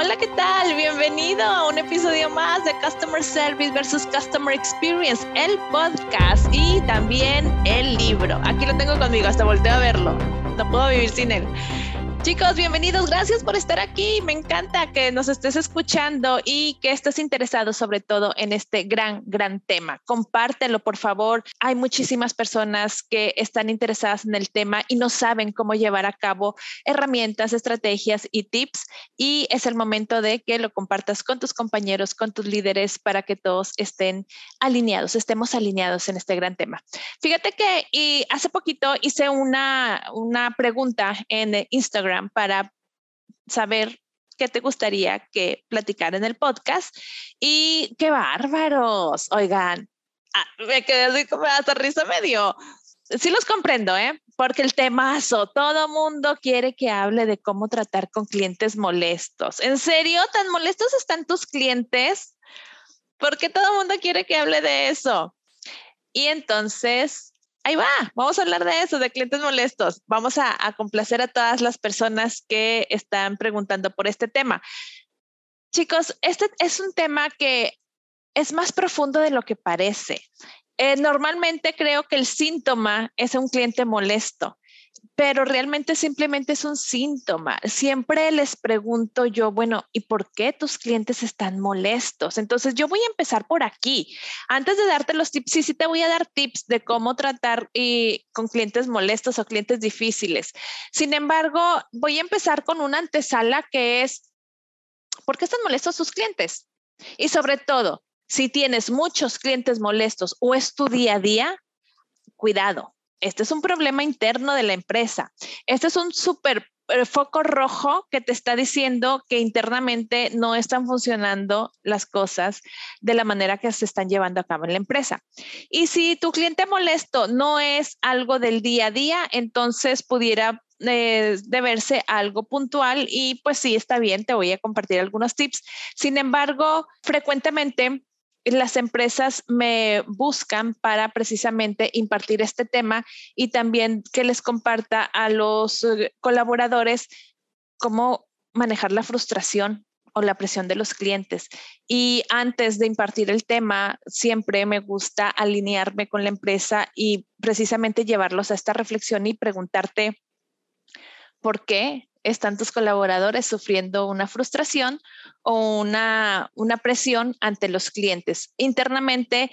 Hola, ¿qué tal? Bienvenido a un episodio más de Customer Service versus Customer Experience, el podcast y también el libro. Aquí lo tengo conmigo, hasta volteo a verlo. No puedo vivir sin él. Chicos, bienvenidos. Gracias por estar aquí. Me encanta que nos estés escuchando y que estés interesado sobre todo en este gran, gran tema. Compártelo, por favor. Hay muchísimas personas que están interesadas en el tema y no saben cómo llevar a cabo herramientas, estrategias y tips. Y es el momento de que lo compartas con tus compañeros, con tus líderes, para que todos estén alineados, estemos alineados en este gran tema. Fíjate que hace poquito hice una, una pregunta en Instagram para saber qué te gustaría que platicara en el podcast. Y qué bárbaros, oigan, ah, me quedé así como hasta risa medio. Sí los comprendo, ¿eh? Porque el temazo, todo mundo quiere que hable de cómo tratar con clientes molestos. ¿En serio? ¿Tan molestos están tus clientes? Porque todo mundo quiere que hable de eso. Y entonces ahí va, vamos a hablar de eso, de clientes molestos. Vamos a, complacer a todas las personas que están preguntando por este tema. Chicos, este es un tema que es más profundo de lo que parece. Eh, normalmente creo que el síntoma es un cliente molesto, pero realmente simplemente es un síntoma. Siempre les pregunto yo, bueno, ¿y por qué tus clientes están molestos? Entonces yo voy a empezar por aquí. Antes de darte los tips, sí, sí te voy a dar tips de cómo tratar y, con clientes molestos o clientes difíciles. Sin embargo, voy a empezar con una antesala que es, ¿por qué están molestos sus clientes? Y sobre todo, si tienes muchos clientes molestos o es tu día a día, cuidado, este es un problema interno de la empresa. Este es un súper eh, foco rojo que te está diciendo que internamente no están funcionando las cosas de la manera que se están llevando a cabo en la empresa. Y si tu cliente molesto no es algo del día a día, entonces pudiera eh, deberse a algo puntual y pues sí, está bien, te voy a compartir algunos tips. Sin embargo, frecuentemente las empresas me buscan para precisamente impartir este tema y también que les comparta a los eh, colaboradores cómo manejar la frustración o la presión de los clientes. Y antes de impartir el tema, siempre me gusta alinearme con la empresa y precisamente llevarlos a esta reflexión y preguntarte por qué están tus colaboradores sufriendo una frustración o una, una presión ante los clientes. Internamente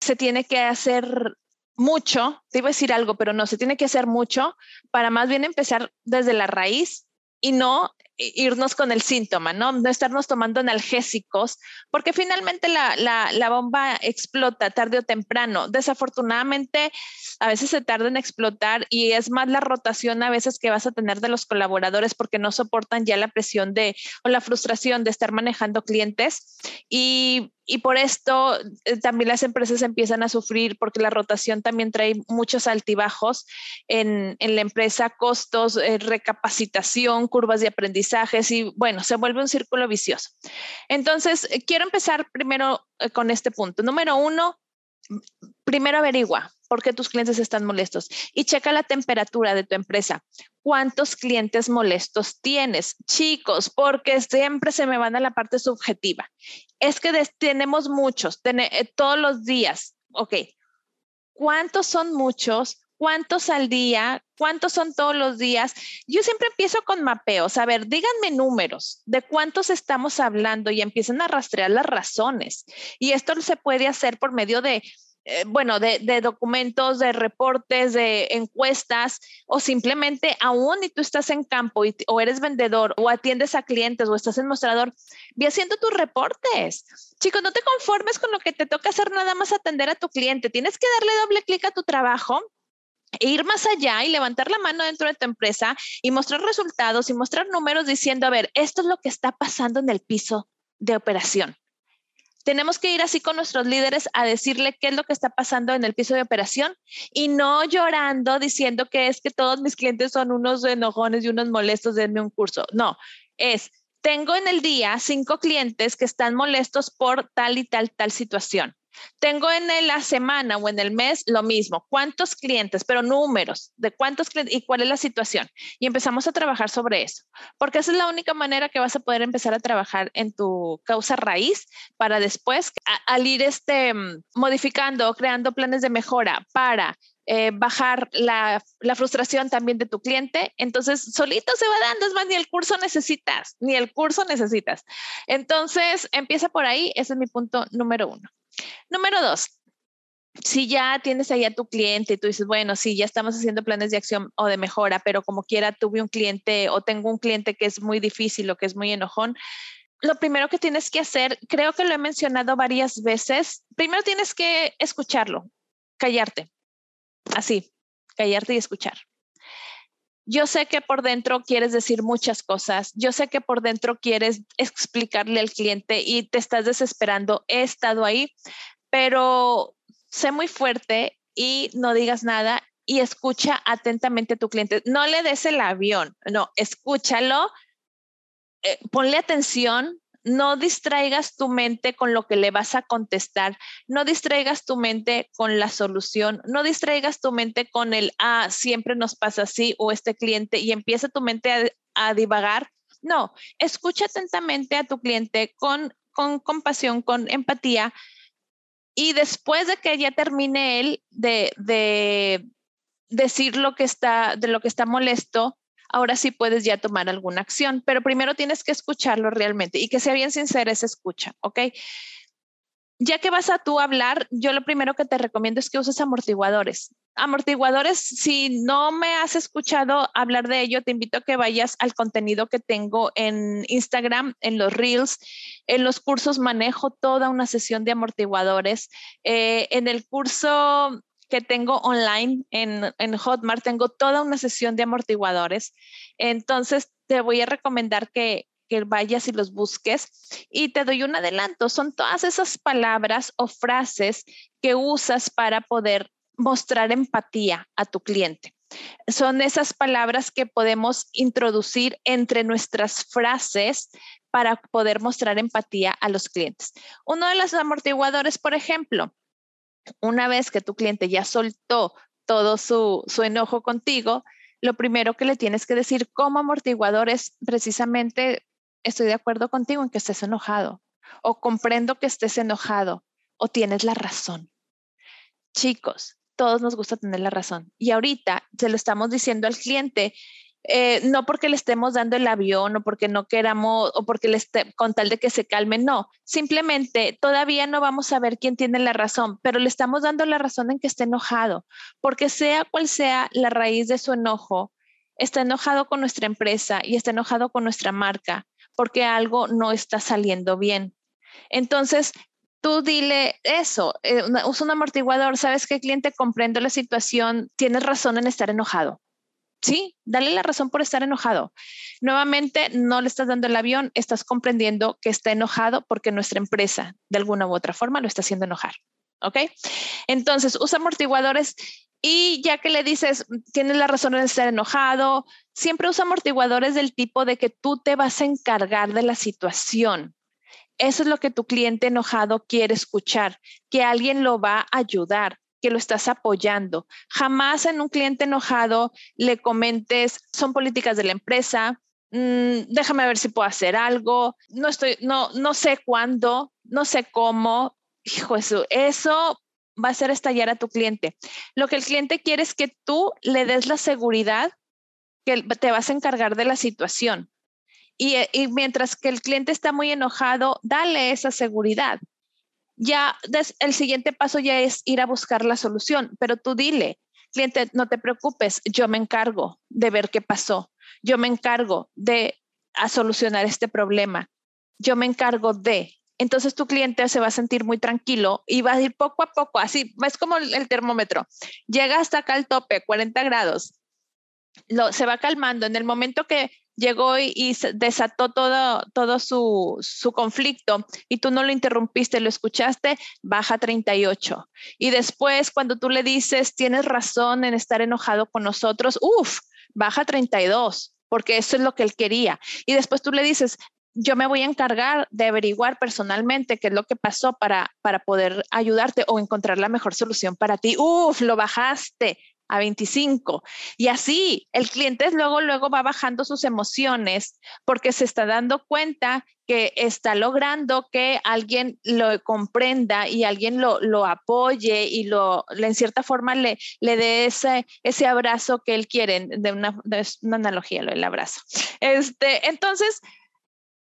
se tiene que hacer mucho, te iba a decir algo, pero no, se tiene que hacer mucho para más bien empezar desde la raíz y no irnos con el síntoma, ¿no? No estarnos tomando analgésicos, porque finalmente la, la, la, bomba explota tarde o temprano. Desafortunadamente, a veces se tarda en explotar y es más la rotación a veces que vas a tener de los colaboradores porque no soportan ya la presión de o la frustración de estar manejando clientes y y por esto eh, también las empresas empiezan a sufrir porque la rotación también trae muchos altibajos en, en la empresa, costos, eh, recapacitación, curvas de aprendizajes y bueno, se vuelve un círculo vicioso. Entonces, eh, quiero empezar primero con este punto. Número uno, primero averigua por qué tus clientes están molestos y checa la temperatura de tu empresa. ¿Cuántos clientes molestos tienes? Chicos, porque siempre se me van a la parte subjetiva. Es que tenemos muchos, eh, todos los días. Ok, ¿cuántos son muchos? ¿Cuántos al día? ¿Cuántos son todos los días? Yo siempre empiezo con mapeos. A ver, díganme números de cuántos estamos hablando y empiezan a rastrear las razones. Y esto se puede hacer por medio de eh, bueno, de, documentos, de reportes, de encuestas, o simplemente aún y tú estás en campo o eres vendedor o atiendes a clientes o estás en mostrador, ve haciendo tus reportes. Chicos, no te conformes con lo que te toca hacer nada más atender a tu cliente. Tienes que darle doble clic a tu trabajo e ir más allá y levantar la mano dentro de tu empresa y mostrar resultados y mostrar números diciendo, a ver, esto es lo que está pasando en el piso de operación tenemos que ir así con nuestros líderes a decirle qué es lo que está pasando en el piso de operación y no llorando diciendo que es que todos mis clientes son unos enojones y unos molestos, denme un curso. No, es, tengo en el día cinco clientes que están molestos por tal y tal, tal situación. Tengo en la semana o en el mes lo mismo. ¿Cuántos clientes? Pero números de cuántos clientes y cuál es la situación. Y empezamos a trabajar sobre eso, porque esa es la única manera que vas a poder empezar a trabajar en tu causa raíz para después, al ir este, modificando o creando planes de mejora para eh, bajar la, la, frustración también de tu cliente. Entonces, solito se va dando, es más, ni el curso necesitas, ni el curso necesitas. Entonces, empieza por ahí, ese es mi punto número uno. Número dos, si ya tienes ahí a tu cliente y tú dices, bueno, sí, ya estamos haciendo planes de acción o de mejora, pero como quiera tuve un cliente o tengo un cliente que es muy difícil o que es muy enojón, lo primero que tienes que hacer, creo que lo he mencionado varias veces, primero tienes que escucharlo, callarte, así, callarte y escuchar. Yo sé que por dentro quieres decir muchas cosas, yo sé que por dentro quieres explicarle al cliente y te estás desesperando, he estado ahí, pero sé muy fuerte y no digas nada y escucha atentamente a tu cliente. No le des el avión, no, escúchalo, eh, ponle atención, no distraigas tu mente con lo que le vas a contestar, no distraigas tu mente con la solución, no distraigas tu mente con el, ah, siempre nos pasa así o este cliente y empieza tu mente a, divagar. No, escucha atentamente a tu cliente con, con compasión, con empatía y después de que ya termine él de, de decir lo que está, de lo que está molesto, ahora sí puedes ya tomar alguna acción, pero primero tienes que escucharlo realmente y que sea bien sincera esa escucha, ¿ok? Ya que vas a tú hablar, yo lo primero que te recomiendo es que uses amortiguadores. Amortiguadores, si no me has escuchado hablar de ello, te invito a que vayas al contenido que tengo en Instagram, en los Reels, en los cursos manejo toda una sesión de amortiguadores. Eh, en el curso que tengo online en, en, Hotmart, tengo toda una sesión de amortiguadores. Entonces, te voy a recomendar que, que vayas y los busques. Y te doy un adelanto. Son todas esas palabras o frases que usas para poder mostrar empatía a tu cliente. Son esas palabras que podemos introducir entre nuestras frases para poder mostrar empatía a los clientes. Uno de los amortiguadores, por ejemplo, una vez que tu cliente ya soltó todo su, enojo contigo, lo primero que le tienes que decir como amortiguador es precisamente, estoy de acuerdo contigo en que estés enojado o comprendo que estés enojado o tienes la razón. Chicos, todos nos gusta tener la razón. Y ahorita se lo estamos diciendo al cliente eh, no porque le estemos dando el avión o porque no queramos o porque le esté con tal de que se calme, no, simplemente todavía no vamos a ver quién tiene la razón, pero le estamos dando la razón en que esté enojado, porque sea cual sea la raíz de su enojo, está enojado con nuestra empresa y está enojado con nuestra marca porque algo no está saliendo bien. Entonces, tú dile eso, eh, usa un amortiguador, sabes que cliente comprendo la situación, tienes razón en estar enojado Sí, dale la razón por estar enojado. Nuevamente, no le estás dando el avión, estás comprendiendo que está enojado porque nuestra empresa, de alguna u otra forma, lo está haciendo enojar. ¿Ok? Entonces, usa amortiguadores y ya que le dices, tienes la razón en estar enojado, siempre usa amortiguadores del tipo de que tú te vas a encargar de la situación. Eso es lo que tu cliente enojado quiere escuchar, que alguien lo va a ayudar, que lo estás apoyando. Jamás en un cliente enojado le comentes, son políticas de la empresa, mm, déjame ver si puedo hacer algo, no estoy, no, no sé cuándo, no sé cómo. Hijo, eso, eso va a hacer estallar a tu cliente. Lo que el cliente quiere es que tú le des la seguridad que te vas a encargar de la situación. Y, y mientras que el cliente está muy enojado, dale esa seguridad ya el siguiente paso ya es ir a buscar la solución, pero tú dile, cliente, no te preocupes, yo me encargo de ver qué pasó, yo me encargo de a solucionar este problema, yo me encargo de. Entonces tu cliente se va a sentir muy tranquilo y va a ir poco a poco, así, es como el termómetro, llega hasta acá al tope, 40 grados, lo, se va calmando. En el momento que llegó y, desató todo, todo su, su, conflicto y tú no lo interrumpiste, lo escuchaste, baja 38. Y después, cuando tú le dices, tienes razón en estar enojado con nosotros, uff, baja 32, porque eso es lo que él quería. Y después tú le dices, yo me voy a encargar de averiguar personalmente qué es lo que pasó para, para poder ayudarte o encontrar la mejor solución para ti. Uf, lo bajaste a 25. Y así el cliente luego, luego va bajando sus emociones porque se está dando cuenta que está logrando que alguien lo comprenda y alguien lo, lo apoye y lo, en cierta forma le, le dé ese, ese abrazo que él quiere, de una, de una analogía, lo del abrazo. Este, entonces,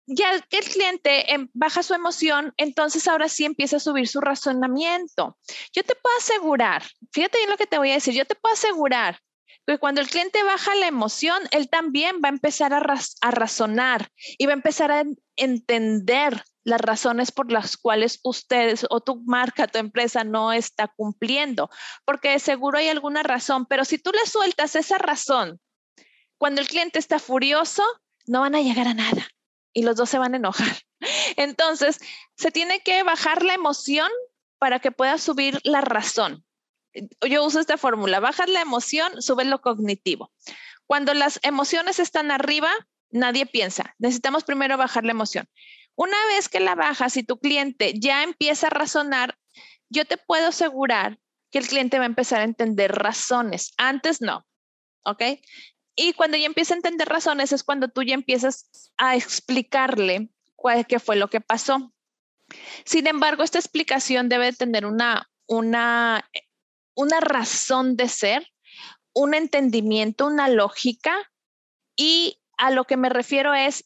ya que el cliente em, baja su emoción, entonces ahora sí empieza a subir su razonamiento. Yo te puedo asegurar, fíjate bien lo que te voy a decir, yo te puedo asegurar que cuando el cliente baja la emoción, él también va a empezar a, a razonar y va a empezar a entender las razones por las cuales ustedes o tu marca, tu empresa no está cumpliendo, porque seguro hay alguna razón, pero si tú le sueltas esa razón, cuando el cliente está furioso, no van a llegar a nada y los dos se van a enojar. Entonces, se tiene que bajar la emoción para que pueda subir la razón. Yo uso esta fórmula, bajas la emoción, subes lo cognitivo. Cuando las emociones están arriba, nadie piensa. Necesitamos primero bajar la emoción. Una vez que la bajas y tu cliente ya empieza a razonar, yo te puedo asegurar que el cliente va a empezar a entender razones. Antes no. ¿Ok? Y cuando ya empieza a entender razones es cuando tú ya empiezas a explicarle cuál, qué fue lo que pasó. Sin embargo, esta explicación debe tener una, una, una razón de ser, un entendimiento, una lógica y a lo que me refiero es,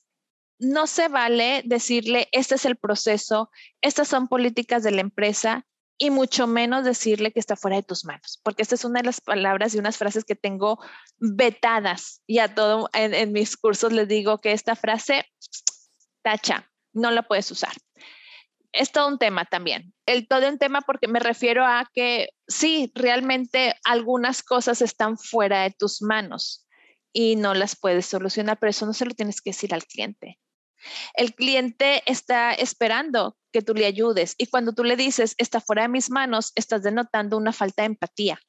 no se vale decirle, este es el proceso, estas son políticas de la empresa y mucho menos decirle que está fuera de tus manos, porque esta es una de las palabras y unas frases que tengo vetadas y a todo en, mis cursos les digo que esta frase, tacha, no la puedes usar. Es todo un tema también. El todo un tema porque me refiero a que sí, realmente algunas cosas están fuera de tus manos y no las puedes solucionar, pero eso no se lo tienes que decir al cliente. El cliente está esperando que tú le ayudes y cuando tú le dices, está fuera de mis manos, estás denotando una falta de empatía.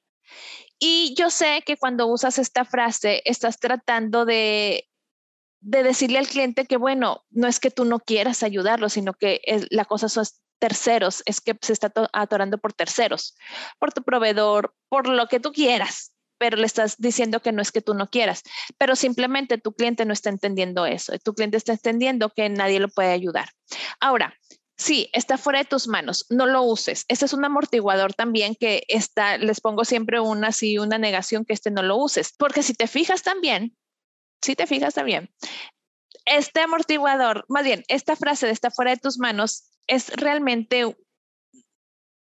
Y yo sé que cuando usas esta frase, estás tratando de, decirle al cliente que, bueno, no es que tú no quieras ayudarlo, sino que la cosa son terceros, es que se está atorando por terceros, por tu proveedor, por lo que tú quieras pero le estás diciendo que no es que tú no quieras, pero simplemente tu cliente no está entendiendo eso, tu cliente está entendiendo que nadie lo puede ayudar. Ahora, sí, está fuera de tus manos, no lo uses. Ese es un amortiguador también que está, les pongo siempre una así, una negación que este no lo uses, porque si te fijas también, si te fijas también, este amortiguador, más bien, esta frase de está fuera de tus manos es realmente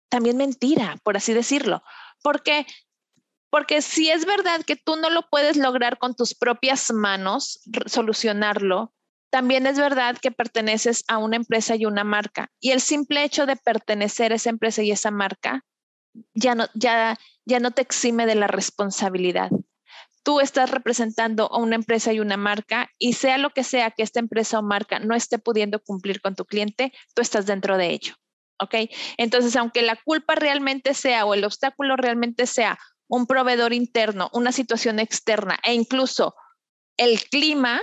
también mentira, por así decirlo, porque porque si es verdad que tú no lo puedes lograr con tus propias manos, solucionarlo, también es verdad que perteneces a una empresa y una marca. Y el simple hecho de pertenecer a esa empresa y esa marca ya no, te exime de la responsabilidad. Tú estás representando a una empresa y una marca y sea lo que sea que esta empresa o marca no esté pudiendo cumplir con tu cliente, tú estás dentro de ello. ¿Ok? Entonces, aunque la culpa realmente sea o el obstáculo realmente sea un proveedor interno, una situación externa e incluso el clima,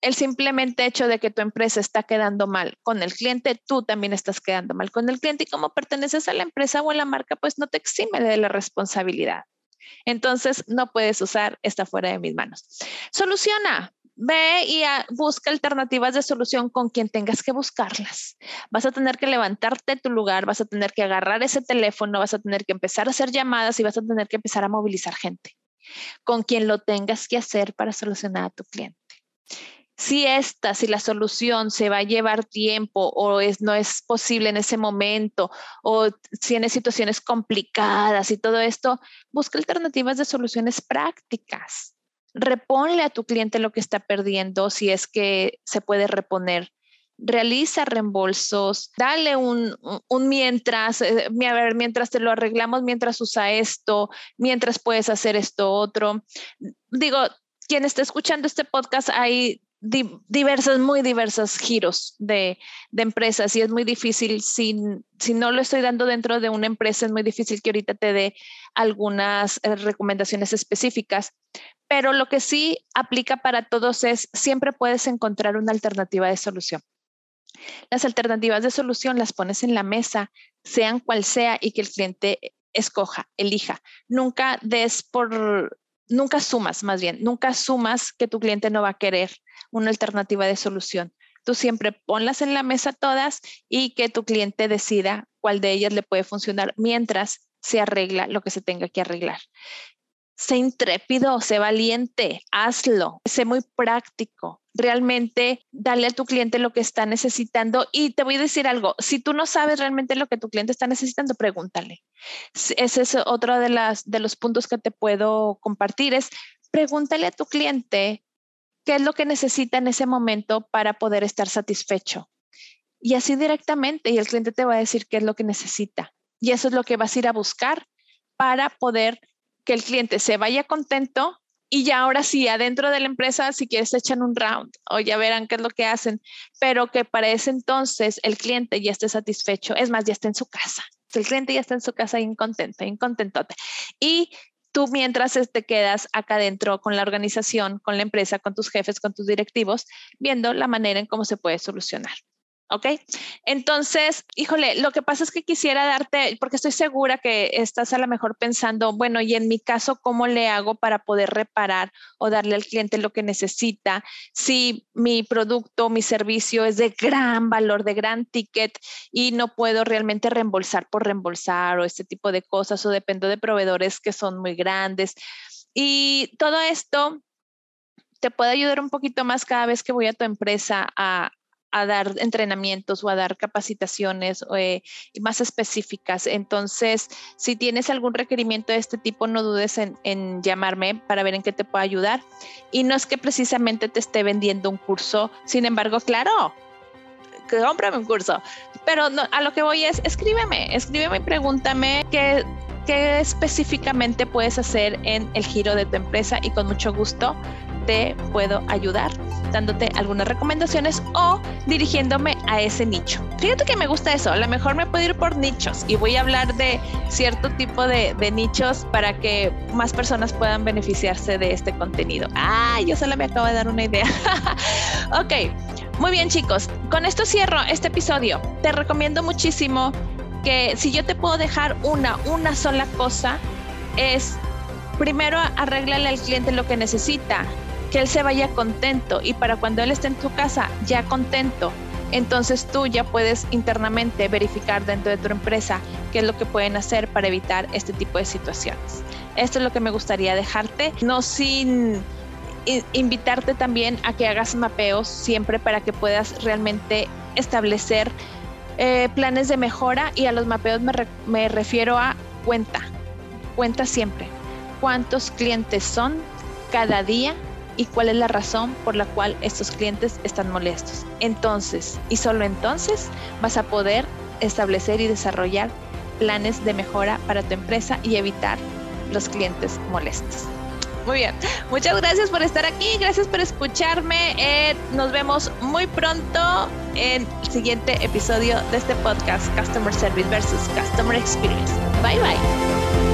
el simplemente hecho de que tu empresa está quedando mal con el cliente, tú también estás quedando mal con el cliente y como perteneces a la empresa o a la marca, pues no te exime de la responsabilidad. Entonces, no puedes usar esta fuera de mis manos. Soluciona, ve y busca alternativas de solución con quien tengas que buscarlas. Vas a tener que levantarte de tu lugar, vas a tener que agarrar ese teléfono, vas a tener que empezar a hacer llamadas y vas a tener que empezar a movilizar gente con quien lo tengas que hacer para solucionar a tu cliente. Si esta, si la solución se va a llevar tiempo o es, no es posible en ese momento o tiene situaciones complicadas y todo esto, busca alternativas de soluciones prácticas reponle a tu cliente lo que está perdiendo si es que se puede reponer. Realiza reembolsos, dale un, mientras, eh, a ver, mientras te lo arreglamos, mientras usa esto, mientras puedes hacer esto otro. Digo, quien está escuchando este podcast, hay diversos, muy diversos giros de, empresas y es muy difícil, si, si no lo estoy dando dentro de una empresa, es muy difícil que ahorita te dé algunas eh, recomendaciones específicas, pero lo que sí aplica para todos es siempre puedes encontrar una alternativa de solución. Las alternativas de solución las pones en la mesa, sean cual sea, y que el cliente escoja, elija. Nunca des por, nunca sumas, más bien, nunca sumas que tu cliente no va a querer una alternativa de solución. Tú siempre ponlas en la mesa todas y que tu cliente decida cuál de ellas le puede funcionar mientras se arregla lo que se tenga que arreglar. Sé intrépido, sé valiente, hazlo, sé muy práctico. Realmente dale a tu cliente lo que está necesitando y te voy a decir algo, si tú no sabes realmente lo que tu cliente está necesitando, pregúntale. Ese es otro de, las, de los puntos que te puedo compartir, es pregúntale a tu cliente qué es lo que necesita en ese momento para poder estar satisfecho. Y así directamente, y el cliente te va a decir qué es lo que necesita. Y eso es lo que vas a ir a buscar para poder que el cliente se vaya contento y ya ahora sí, adentro de la empresa, si quieres, echan un round o ya verán qué es lo que hacen, pero que para ese entonces el cliente ya esté satisfecho. Es más, ya está en su casa. El cliente ya está en su casa incontento, incontentote. Y tú mientras te quedas acá adentro con la organización, con la empresa, con tus jefes, con tus directivos, viendo la manera en cómo se puede solucionar. ¿Ok? Entonces, híjole, lo que pasa es que quisiera darte, porque estoy segura que estás a lo mejor pensando, bueno, y en mi caso, ¿cómo le hago para poder reparar o darle al cliente lo que necesita? Si mi producto, mi servicio es de gran valor, de gran ticket y no puedo realmente reembolsar por reembolsar o este tipo de cosas o dependo de proveedores que son muy grandes. Y todo esto te puede ayudar un poquito más cada vez que voy a tu empresa a, a dar entrenamientos o a dar capacitaciones eh, más específicas. Entonces, si tienes algún requerimiento de este tipo, no dudes en, llamarme para ver en qué te puedo ayudar. Y no es que precisamente te esté vendiendo un curso, sin embargo, claro, cómprame un curso. Pero a lo que voy es, escríbeme, escríbeme y pregúntame qué, qué específicamente puedes hacer en el giro de tu empresa y con mucho gusto te puedo ayudar dándote algunas recomendaciones o dirigiéndome a ese nicho. Fíjate que me gusta eso, a lo mejor me puedo ir por nichos y voy a hablar de cierto tipo de, nichos para que más personas puedan beneficiarse de este contenido. Ah, yo solo me acabo de dar una idea. ok, muy bien chicos, con esto cierro este episodio. Te recomiendo muchísimo que si yo te puedo dejar una, una sola cosa, es primero arréglale al cliente lo que necesita que él se vaya contento y para cuando él esté en tu casa ya contento, entonces tú ya puedes internamente verificar dentro de tu empresa qué es lo que pueden hacer para evitar este tipo de situaciones. Esto es lo que me gustaría dejarte, no sin invitarte también a que hagas mapeos siempre para que puedas realmente establecer eh, planes de mejora y a los mapeos me, me refiero a cuenta, cuenta siempre. ¿Cuántos clientes son cada día y cuál es la razón por la cual estos clientes están molestos. Entonces, y solo entonces, vas a poder establecer y desarrollar planes de mejora para tu empresa y evitar los clientes molestos. Muy bien, muchas gracias por estar aquí, gracias por escucharme. Eh, nos vemos muy pronto en el siguiente episodio de este podcast Customer Service versus Customer Experience. Bye bye.